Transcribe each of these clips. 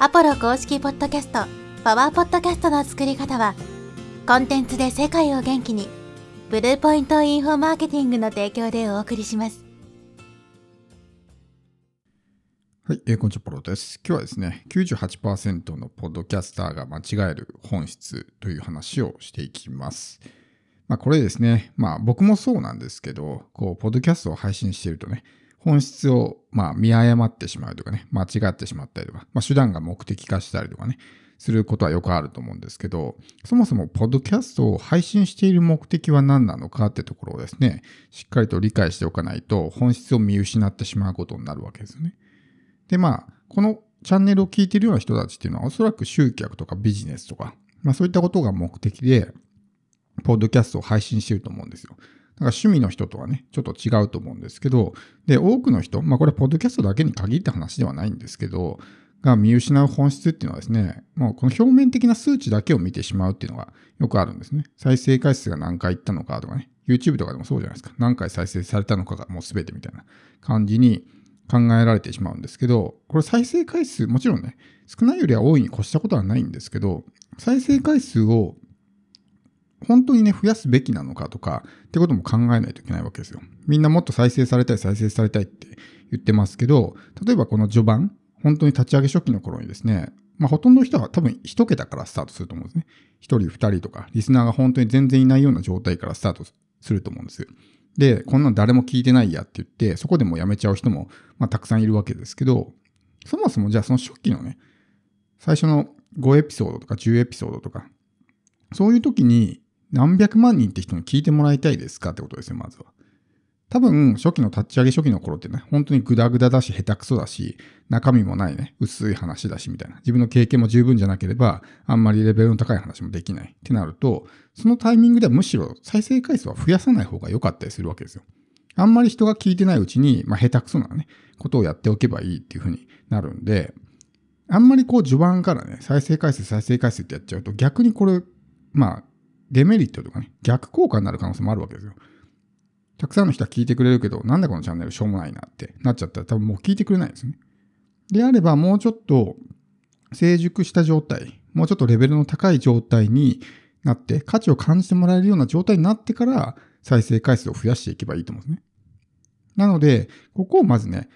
アポロ公式ポッドキャスト、パワーポッドキャストの作り方は、コンテンツで世界を元気に、ブルーポイントインフォマーケティングの提供でお送りします。はい、えー、こんにちは、ポロです。今日はですね、98%のポッドキャスターが間違える本質という話をしていきます。まあ、これですね、まあ僕もそうなんですけど、こう、ポッドキャストを配信しているとね、本質を、まあ、見誤ってしまうとかね、間違ってしまったりとか、まあ、手段が目的化したりとかね、することはよくあると思うんですけど、そもそも、ポッドキャストを配信している目的は何なのかってところをですね、しっかりと理解しておかないと、本質を見失ってしまうことになるわけですよね。で、まあ、このチャンネルを聞いているような人たちっていうのは、おそらく集客とかビジネスとか、まあそういったことが目的で、ポッドキャストを配信していると思うんですよ。だか趣味の人とはね、ちょっと違うと思うんですけど、で、多くの人、まあこれポッドキャストだけに限った話ではないんですけど、が見失う本質っていうのはですね、もうこの表面的な数値だけを見てしまうっていうのがよくあるんですね。再生回数が何回いったのかとかね、YouTube とかでもそうじゃないですか。何回再生されたのかがもう全てみたいな感じに考えられてしまうんですけど、これ再生回数、もちろんね、少ないよりは多いに越したことはないんですけど、再生回数を本当にね、増やすべきなのかとか、ってことも考えないといけないわけですよ。みんなもっと再生されたい、再生されたいって言ってますけど、例えばこの序盤、本当に立ち上げ初期の頃にですね、まあほとんどの人は多分一桁からスタートすると思うんですね。一人、二人とか、リスナーが本当に全然いないような状態からスタートすると思うんです。で、こんなの誰も聞いてないやって言って、そこでもやめちゃう人も、まあ、たくさんいるわけですけど、そもそもじゃあその初期のね、最初の5エピソードとか10エピソードとか、そういう時に何百万人って人に聞いてもらいたいですかってことですよ、まずは。多分、初期の立ち上げ初期の頃ってね、本当にグダグダだし、下手くそだし、中身もないね、薄い話だし、みたいな。自分の経験も十分じゃなければ、あんまりレベルの高い話もできないってなると、そのタイミングではむしろ再生回数は増やさない方が良かったりするわけですよ。あんまり人が聞いてないうちに、まあ、下手くそなね、ことをやっておけばいいっていう風になるんで、あんまりこう序盤からね、再生回数、再生回数ってやっちゃうと、逆にこれ、まあ、デメリットとかね、逆効果になる可能性もあるわけですよ。たくさんの人は聞いてくれるけど、なんでこのチャンネルしょうもないなってなっちゃったら多分もう聞いてくれないですね。であれば、もうちょっと成熟した状態、もうちょっとレベルの高い状態になって、価値を感じてもらえるような状態になってから、再生回数を増やしていけばいいと思うんですね。なので、ここをまずね、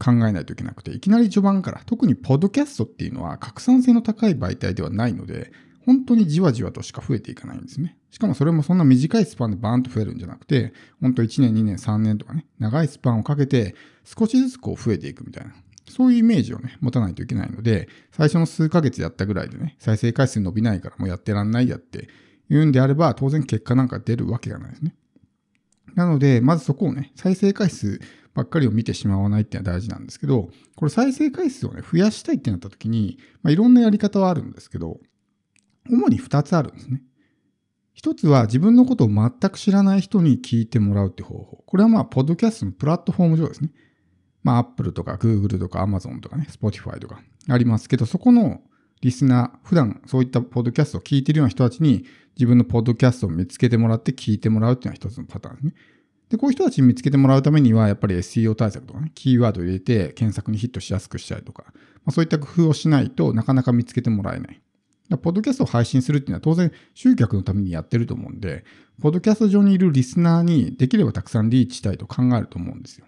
考えないといけなくて、いきなり序盤から、特にポッドキャストっていうのは拡散性の高い媒体ではないので、本当にじわじわとしか増えていかないんですね。しかもそれもそんな短いスパンでバーンと増えるんじゃなくて、本当1年、2年、3年とかね、長いスパンをかけて少しずつこう増えていくみたいな。そういうイメージをね、持たないといけないので、最初の数ヶ月やったぐらいでね、再生回数伸びないからもうやってらんないやって言うんであれば、当然結果なんか出るわけがないですね。なので、まずそこをね、再生回数ばっかりを見てしまわないっていうのは大事なんですけど、これ再生回数をね、増やしたいってなった時に、まあ、いろんなやり方はあるんですけど、主に2つあるんですね。一つは自分のことを全く知らない人に聞いてもらうって方法。これはまあ、ポッドキャストのプラットフォーム上ですね。まあ、Apple とか Google とか Amazon とかね、Spotify とかありますけど、そこのリスナー、普段そういったポッドキャストを聞いてるような人たちに自分のポッドキャストを見つけてもらって聞いてもらうっていうのは一つのパターンですね。で、こういう人たちに見つけてもらうためには、やっぱり SEO 対策とかね、キーワードを入れて検索にヒットしやすくしたりとか、まあ、そういった工夫をしないとなかなか見つけてもらえない。ポッドキャストを配信するっていうのは当然集客のためにやってると思うんで、ポッドキャスト上にいるリスナーにできればたくさんリーチしたいと考えると思うんですよ。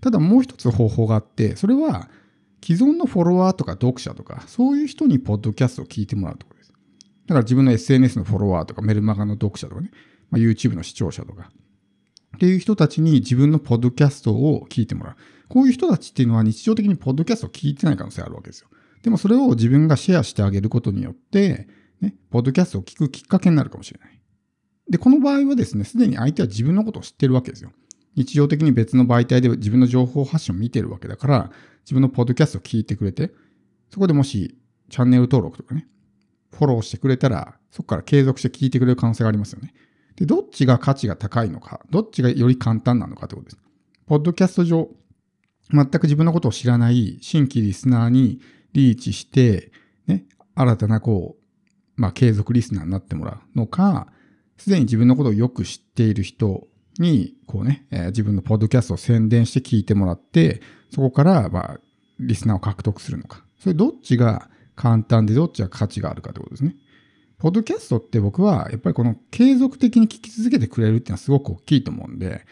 ただもう一つ方法があって、それは既存のフォロワーとか読者とか、そういう人にポッドキャストを聞いてもらうところです。だから自分の SNS のフォロワーとかメルマガの読者とかね、まあ、YouTube の視聴者とか、っていう人たちに自分のポッドキャストを聞いてもらう。こういう人たちっていうのは日常的にポッドキャストを聞いてない可能性あるわけですよ。でもそれを自分がシェアしてあげることによって、ね、ポッドキャストを聞くきっかけになるかもしれない。で、この場合はですね、すでに相手は自分のことを知ってるわけですよ。日常的に別の媒体で自分の情報発信を見てるわけだから、自分のポッドキャストを聞いてくれて、そこでもしチャンネル登録とかね、フォローしてくれたら、そこから継続して聞いてくれる可能性がありますよね。で、どっちが価値が高いのか、どっちがより簡単なのかってことです。ポッドキャスト上、全く自分のことを知らない新規リスナーにリーチして、ね、新たなこう、まあ、継続リスナーになってもらうのか、すでに自分のことをよく知っている人に、こうね、えー、自分のポッドキャストを宣伝して聞いてもらって、そこから、まあ、リスナーを獲得するのか。それどっちが簡単でどっちが価値があるかってことですね。ポッドキャストって僕はやっぱりこの継続的に聞き続けてくれるっていうのはすごく大きいと思うんで、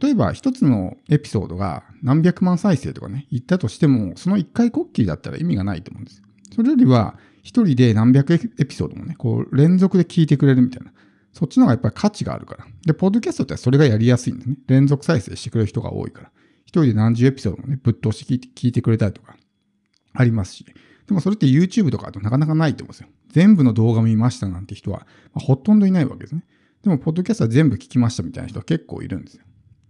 例えば一つのエピソードが何百万再生とかね、言ったとしても、その一回こっきりだったら意味がないと思うんです。それよりは、一人で何百エピソードもね、こう連続で聞いてくれるみたいな。そっちの方がやっぱり価値があるから。で、ポッドキャストってそれがやりやすいんですね。連続再生してくれる人が多いから。一人で何十エピソードもね、ぶっ通して聞いて聞いてくれたりとか、ありますし。でもそれって YouTube とかだとなかなかないと思うんですよ。全部の動画見ましたなんて人は、まあ、ほとんどいないわけですね。でも、ポッドキャストは全部聞きましたみたいな人は結構いるんですよ。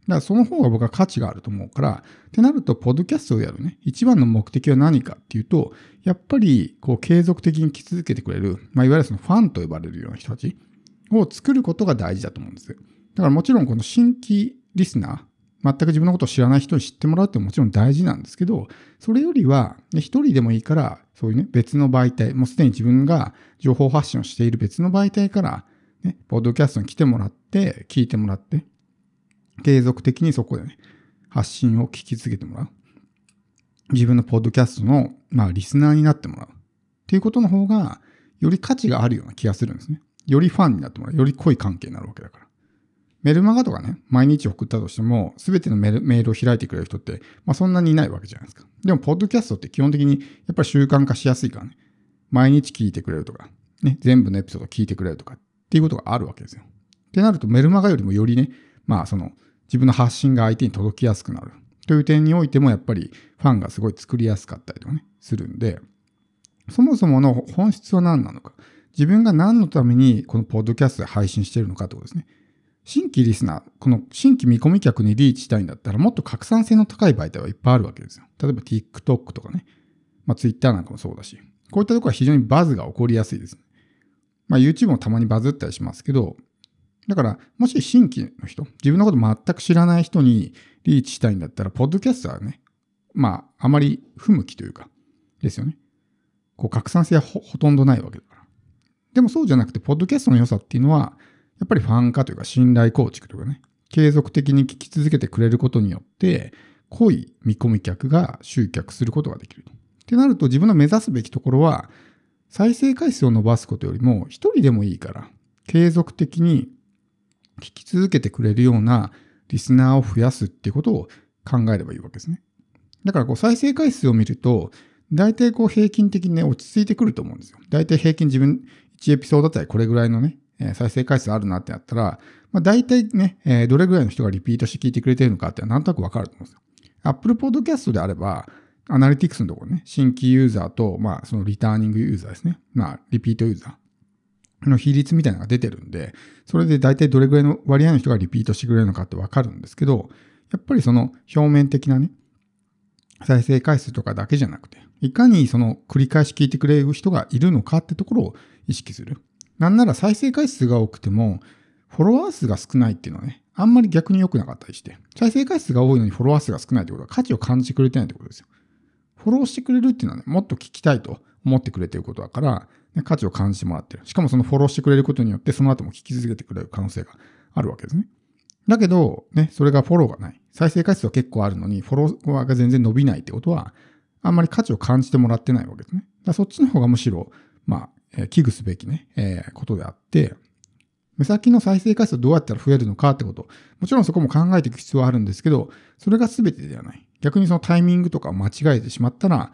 だからその方が僕は価値があると思うから、ってなると、ポッドキャストをやるね、一番の目的は何かっていうと、やっぱり、こう、継続的に聞き続けてくれる、まあ、いわゆるそのファンと呼ばれるような人たちを作ることが大事だと思うんですよ。だからもちろん、この新規リスナー、全く自分のことを知らない人に知ってもらうってもちろん大事なんですけど、それよりは、一人でもいいから、そういうね、別の媒体、もうすでに自分が情報発信をしている別の媒体から、ね、ポッドキャストに来てもらって、聞いてもらって、継続的にそこでね、発信を聞き続けてもらう。自分のポッドキャストの、まあ、リスナーになってもらう。っていうことの方が、より価値があるような気がするんですね。よりファンになってもらう。より濃い関係になるわけだから。メルマガとかね、毎日送ったとしても、すべてのメールを開いてくれる人って、まあそんなにいないわけじゃないですか。でも、ポッドキャストって基本的にやっぱり習慣化しやすいからね。毎日聞いてくれるとか、ね、全部のエピソード聞いてくれるとかっていうことがあるわけですよ。ってなると、メルマガよりもよりね、まあその、自分の発信が相手に届きやすくなる。という点においても、やっぱりファンがすごい作りやすかったりとかね、するんで、そもそもの本質は何なのか。自分が何のためにこのポッドキャストで配信してるのかってことですね。新規リスナー、この新規見込み客にリーチしたいんだったら、もっと拡散性の高い媒体はいっぱいあるわけですよ。例えば TikTok とかね、まあ Twitter なんかもそうだし、こういったところは非常にバズが起こりやすいです、まあ YouTube もたまにバズったりしますけど、だから、もし新規の人、自分のこと全く知らない人にリーチしたいんだったら、ポッドキャストはね、まあ、あまり不向きというか、ですよね。こう、拡散性はほとんどないわけだから。でもそうじゃなくて、ポッドキャストの良さっていうのは、やっぱりファン化というか信頼構築というかね、継続的に聞き続けてくれることによって、濃い見込み客が集客することができると。ってなると自分の目指すべきところは、再生回数を伸ばすことよりも、一人でもいいから、継続的に聞き続けてくれるようなリスナーを増やすっていうことを考えればいいわけですね。だからこう再生回数を見ると、大体こう平均的にね、落ち着いてくると思うんですよ。大体平均自分1エピソードだったらこれぐらいのね、再生回数あるなってなったら、まあ、大体ね、え、どれぐらいの人がリピートして聞いてくれてるのかってなんとなくわかると思うんですよ。Apple Podcast であれば、アナリティクスのところね、新規ユーザーと、まあ、そのリターニングユーザーですね。まあ、リピートユーザーの比率みたいなのが出てるんで、それで大体どれぐらいの割合の人がリピートしてくれるのかってわかるんですけど、やっぱりその表面的なね、再生回数とかだけじゃなくて、いかにその繰り返し聞いてくれる人がいるのかってところを意識する。なんなら再生回数が多くても、フォロワー数が少ないっていうのはね、あんまり逆に良くなかったりして、再生回数が多いのにフォロワー数が少ないってことは価値を感じてくれてないってことですよ。フォローしてくれるっていうのはね、もっと聞きたいと思ってくれてることだから、ね、価値を感じてもらってる。しかもそのフォローしてくれることによって、その後も聞き続けてくれる可能性があるわけですね。だけど、ね、それがフォローがない。再生回数は結構あるのに、フォロワーが全然伸びないってことは、あんまり価値を感じてもらってないわけですね。だそっちの方がむしろ、まあ、え危惧すべきね、えー、ことであって、目先の再生回数どうやったら増えるのかってこと。もちろんそこも考えていく必要はあるんですけど、それが全てではない。逆にそのタイミングとかを間違えてしまったら、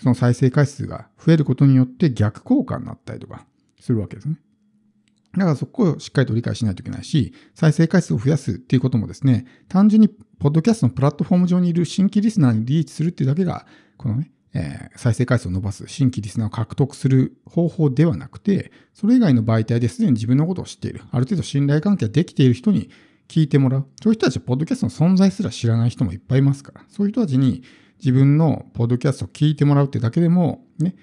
その再生回数が増えることによって逆効果になったりとかするわけですね。だからそこをしっかりと理解しないといけないし、再生回数を増やすっていうこともですね、単純にポッドキャストのプラットフォーム上にいる新規リスナーにリーチするっていうだけが、このね、えー、再生回数を伸ばす、新規リスナーを獲得する方法ではなくて、それ以外の媒体ですでに自分のことを知っている、ある程度信頼関係ができている人に聞いてもらう。そういう人たちは、ポッドキャストの存在すら知らない人もいっぱいいますから、そういう人たちに自分のポッドキャストを聞いてもらうってだけでも、ね、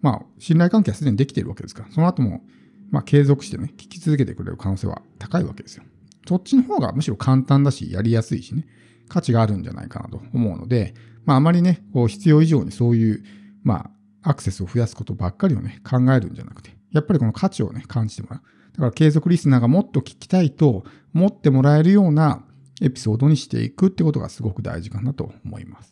まあ、信頼関係はすでにできているわけですから、その後も、まあ、継続してね、聞き続けてくれる可能性は高いわけですよ。そっちの方がむしろ簡単だし、やりやすいしね、価値があるんじゃないかなと思うので、まあ、あまりね、こう必要以上にそういう、まあ、アクセスを増やすことばっかりをね、考えるんじゃなくて、やっぱりこの価値をね、感じてもらう。だから継続リスナーがもっと聞きたいと思ってもらえるようなエピソードにしていくってことがすごく大事かなと思います。